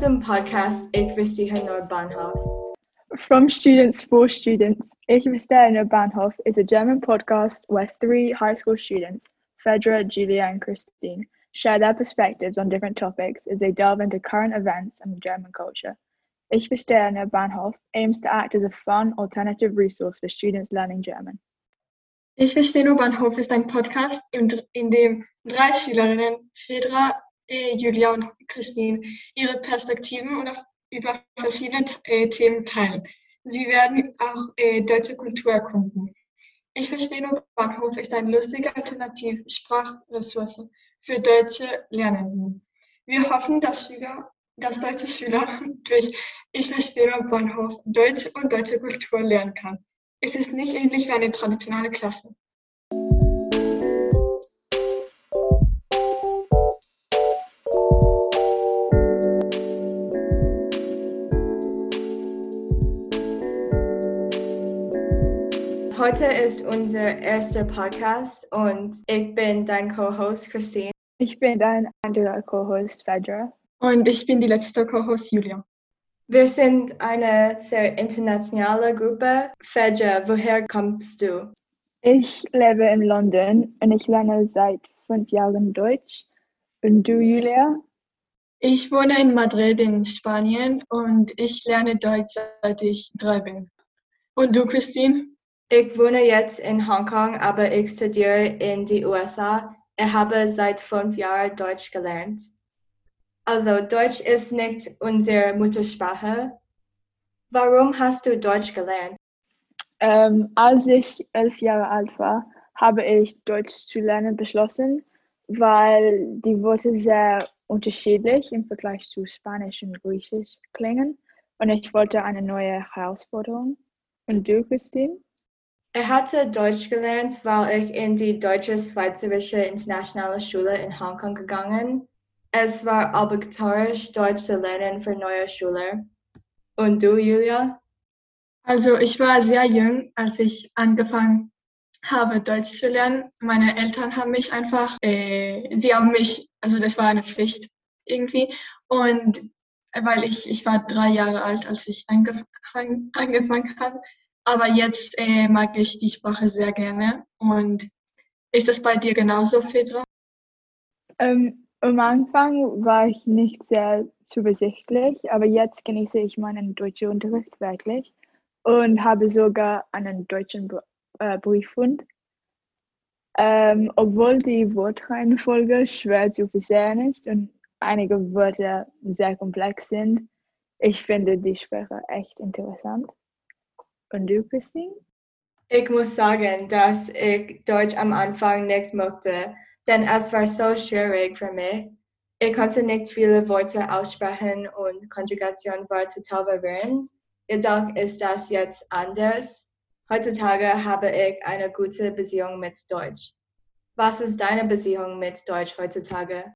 Podcast Ich verstehe nur Bahnhof. From Students for Students, Ich verstehe nur Bahnhof is a German podcast where three high school students, Fedra, Julia, and Christine, share their perspectives on different topics as they delve into current events and German culture. Ich verstehe nur Bahnhof aims to act as a fun, alternative resource for students learning German. Ich verstehe nur Bahnhof ist ein Podcast, in dem drei Schülerinnen, Fedra, äh, Julia und Christine, ihre Perspektiven und auf, über verschiedene äh, Themen teilen. Sie werden auch äh, deutsche Kultur erkunden. Ich verstehe nur Bahnhof ist eine lustige Alternativ-Sprachressource für deutsche Lernenden. Wir hoffen, dass, Schüler, dass deutsche Schüler durch Ich verstehe nur Bahnhof Deutsch und deutsche Kultur lernen kann. Es ist nicht ähnlich wie eine traditionelle Klasse. Heute ist unser erster Podcast und ich bin dein Co-Host Christine. Ich bin dein anderer Co-Host Fedra. Und ich bin die letzte Co-Host Julia. Wir sind eine sehr internationale Gruppe. Fedra, woher kommst du? Ich lebe in London und ich lerne seit fünf Jahren Deutsch. Und du, Julia? Ich wohne in Madrid in Spanien und ich lerne Deutsch seit ich drei bin. Und du, Christine? Ich wohne jetzt in Hongkong, aber ich studiere in die USA. Ich habe seit fünf Jahren Deutsch gelernt. Also Deutsch ist nicht unsere Muttersprache. Warum hast du Deutsch gelernt? Ähm, als ich elf Jahre alt war, habe ich Deutsch zu lernen beschlossen, weil die Worte sehr unterschiedlich im Vergleich zu Spanisch und Griechisch klingen und ich wollte eine neue Herausforderung. Und du, Christine? Er hatte Deutsch gelernt, weil ich in die Deutsche-Schweizerische Internationale Schule in Hongkong gegangen. Es war obligatorisch, Deutsch zu lernen für neue Schüler. Und du, Julia? Also ich war sehr jung, als ich angefangen habe, Deutsch zu lernen. Meine Eltern haben mich einfach, äh, sie haben mich, also das war eine Pflicht irgendwie. Und weil ich, ich war drei Jahre alt, als ich angefangen, angefangen habe, aber jetzt äh, mag ich die Sprache sehr gerne. Und ist das bei dir genauso, Fedra? Ähm, am Anfang war ich nicht sehr zuversichtlich, aber jetzt genieße ich meinen deutschen Unterricht wirklich und habe sogar einen deutschen äh, Briefhund. Ähm, obwohl die Wortreihenfolge schwer zu versehen ist und einige Wörter sehr komplex sind, ich finde die Sprache echt interessant. Und du, Christine? Ich muss sagen, dass ich Deutsch am Anfang nicht mochte, denn es war so schwierig für mich. Ich konnte nicht viele Worte aussprechen und Konjugation war total verwirrend. Jedoch ist das jetzt anders. Heutzutage habe ich eine gute Beziehung mit Deutsch. Was ist deine Beziehung mit Deutsch heutzutage?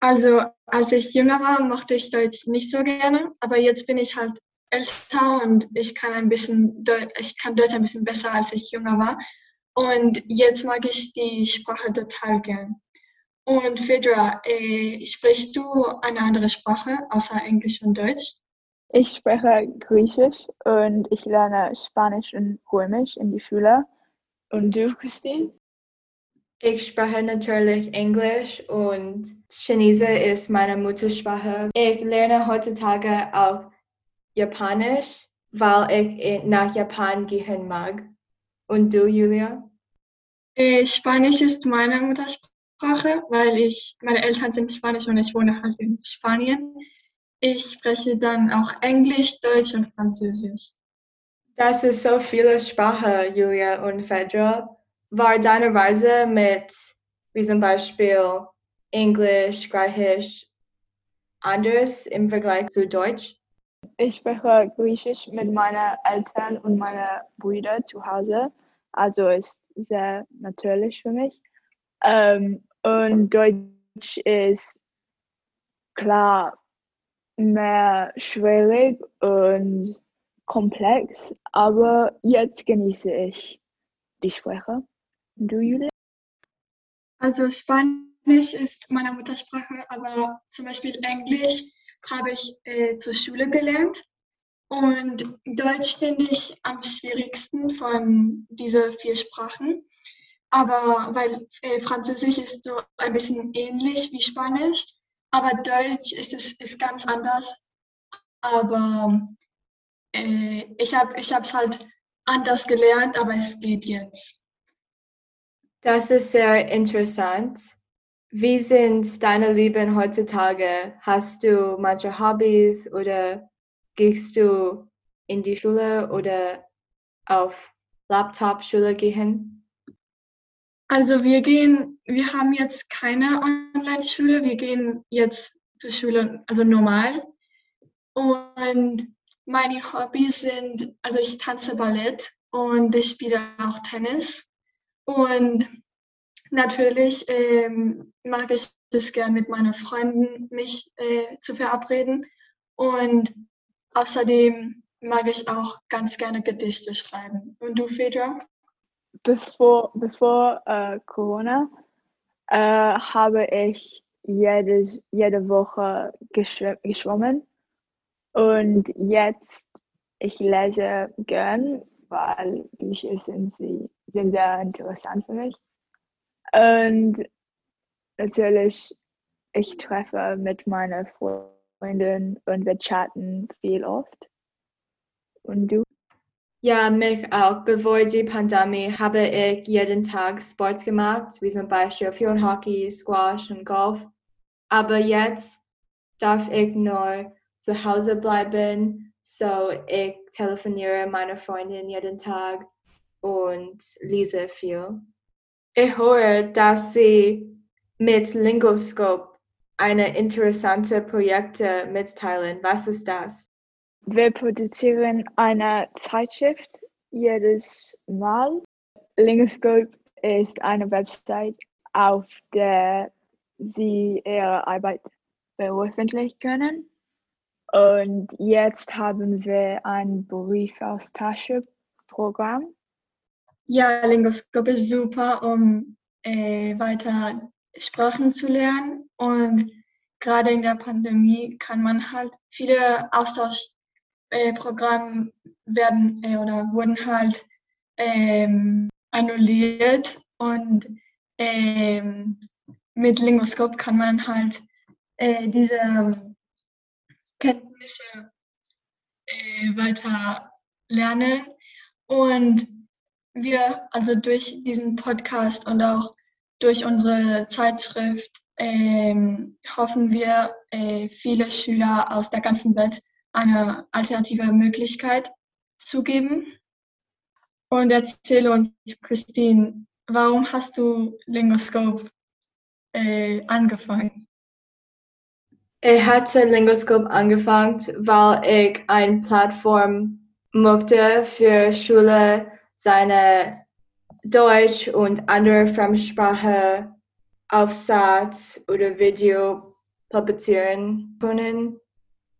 Also, als ich jünger war, mochte ich Deutsch nicht so gerne, aber jetzt bin ich halt älter und ich kann ein bisschen Deutsch, ich kann Deutsch ein bisschen besser, als ich jünger war. Und jetzt mag ich die Sprache total gern. Und Fedra, äh, sprichst du eine andere Sprache außer Englisch und Deutsch? Ich spreche Griechisch und ich lerne Spanisch und Römisch in die Schule. Und du, Christine? Ich spreche natürlich Englisch und Chinese ist meine Muttersprache. Ich lerne heutzutage auch Japanisch, weil ich nach Japan gehen mag. Und du, Julia? Äh, Spanisch ist meine Muttersprache, weil ich, meine Eltern sind Spanisch und ich wohne halt in Spanien. Ich spreche dann auch Englisch, Deutsch und Französisch. Das ist so viele Sprachen, Julia und Fedra. War deine Reise mit, wie zum Beispiel Englisch, Griechisch, anders im Vergleich zu Deutsch? Ich spreche Griechisch mit meinen Eltern und meinen Brüdern zu Hause. Also ist sehr natürlich für mich. Ähm, und Deutsch ist klar mehr schwierig und komplex, aber jetzt genieße ich die Sprache. Du, Julia? Also Spanisch ist meine Muttersprache, aber zum Beispiel Englisch habe ich äh, zur Schule gelernt. Und Deutsch finde ich am schwierigsten von diesen vier Sprachen. Aber weil äh, Französisch ist so ein bisschen ähnlich wie Spanisch, aber Deutsch ist es ist ganz anders. Aber äh, ich habe es halt anders gelernt, aber es geht jetzt. Das ist sehr interessant. Wie sind deine Lieben heutzutage? Hast du manche Hobbys oder gehst du in die Schule oder auf Laptop-Schule gehen? Also wir gehen, wir haben jetzt keine Online-Schule, wir gehen jetzt zur Schule, also normal. Und meine Hobbys sind, also ich tanze Ballett und ich spiele auch Tennis. Und natürlich ähm, mag ich es gern mit meinen Freunden mich äh, zu verabreden. Und außerdem mag ich auch ganz gerne Gedichte schreiben. Und du, Fedra? Bevor, bevor äh, Corona äh, habe ich jedes, jede Woche geschwommen und jetzt, ich lese gern, weil Bücher sind, sie, sind sehr interessant für mich. Und natürlich, ich treffe mit meiner Freundin und wir chatten viel oft. Und du? Ja, mich auch. Bevor die Pandemie habe ich jeden Tag Sport gemacht, wie zum Beispiel Field Hockey, Squash und Golf. Aber jetzt darf ich nur zu Hause bleiben. So ich telefoniere meiner Freundin jeden Tag und lese viel. Ich höre, dass Sie mit Lingoscope eine interessante Projekte mitteilen. Was ist das? Wir produzieren eine Zeitschrift jedes Mal. Lingoscope ist eine Website, auf der Sie Ihre Arbeit veröffentlichen können. Und jetzt haben wir ein Briefaustauschprogramm. Ja, Lingoskop ist super, um äh, weiter Sprachen zu lernen. Und gerade in der Pandemie kann man halt viele Austauschprogramme äh, werden äh, oder wurden halt ähm, annulliert. Und ähm, mit Lingoskop kann man halt äh, diese Kenntnisse äh, weiter lernen. Und wir, also durch diesen Podcast und auch durch unsere Zeitschrift, ähm, hoffen wir, äh, viele Schüler aus der ganzen Welt eine alternative Möglichkeit zu geben. Und erzähle uns, Christine, warum hast du Lingoscope äh, angefangen? Ich hatte Lingoscope angefangen, weil ich eine Plattform möchte für Schule, seine Deutsch und andere Fremdsprache Aufsatz oder Video publizieren können.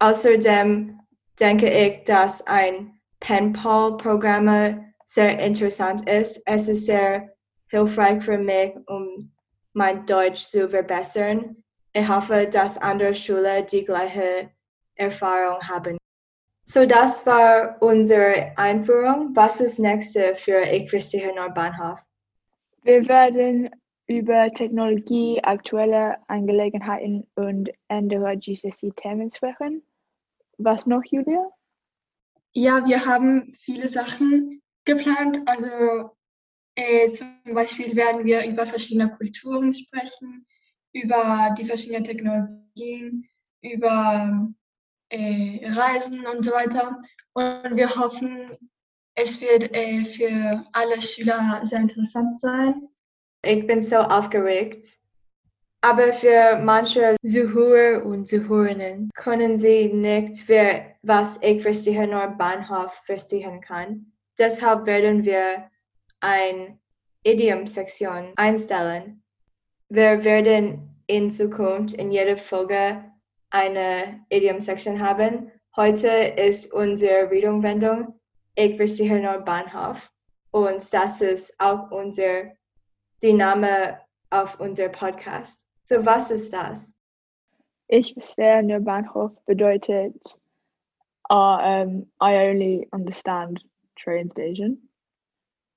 Außerdem denke ich, dass ein Penpal-Programm sehr interessant ist. Es ist sehr hilfreich für mich, um mein Deutsch zu verbessern. Ich hoffe, dass andere Schulen die gleiche Erfahrung haben. So, das war unsere Einführung. Was ist nächste für Ich Christi Nordbahnhof? Wir werden über Technologie, aktuelle Angelegenheiten und andere GCC-Themen sprechen. Was noch, Julia? Ja, wir haben viele Sachen geplant. Also äh, zum Beispiel werden wir über verschiedene Kulturen sprechen, über die verschiedenen Technologien, über äh, Reisen und so weiter. Und wir hoffen, es wird äh, für alle Schüler sehr interessant sein. Ich bin so aufgeregt. Aber für manche Zuhörer und Zuhörerinnen können sie nicht, wer, was ich verstehe, nur Bahnhof verstehen kann. Deshalb werden wir eine Idiom-Sektion einstellen. Wir werden in Zukunft in jeder Folge eine Idiom-Section haben. Heute ist unsere Redewendung Ich verstehe nur Bahnhof und das ist auch unser die Name auf unser Podcast. So was ist das? Ich verstehe nur Bahnhof bedeutet uh, um, I only understand train station.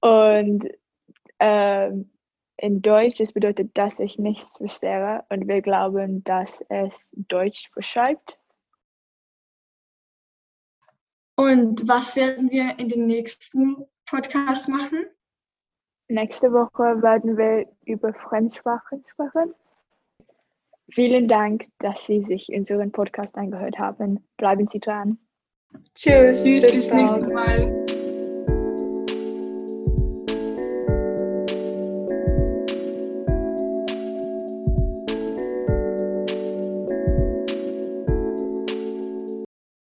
Und ähm, in Deutsch, das bedeutet, dass ich nichts verstehe und wir glauben, dass es Deutsch beschreibt. Und was werden wir in den nächsten Podcast machen? Nächste Woche werden wir über Fremdsprachen sprechen. Vielen Dank, dass Sie sich unseren Podcast angehört haben. Bleiben Sie dran. Tschüss. Tschüss, bis nächstes Mal.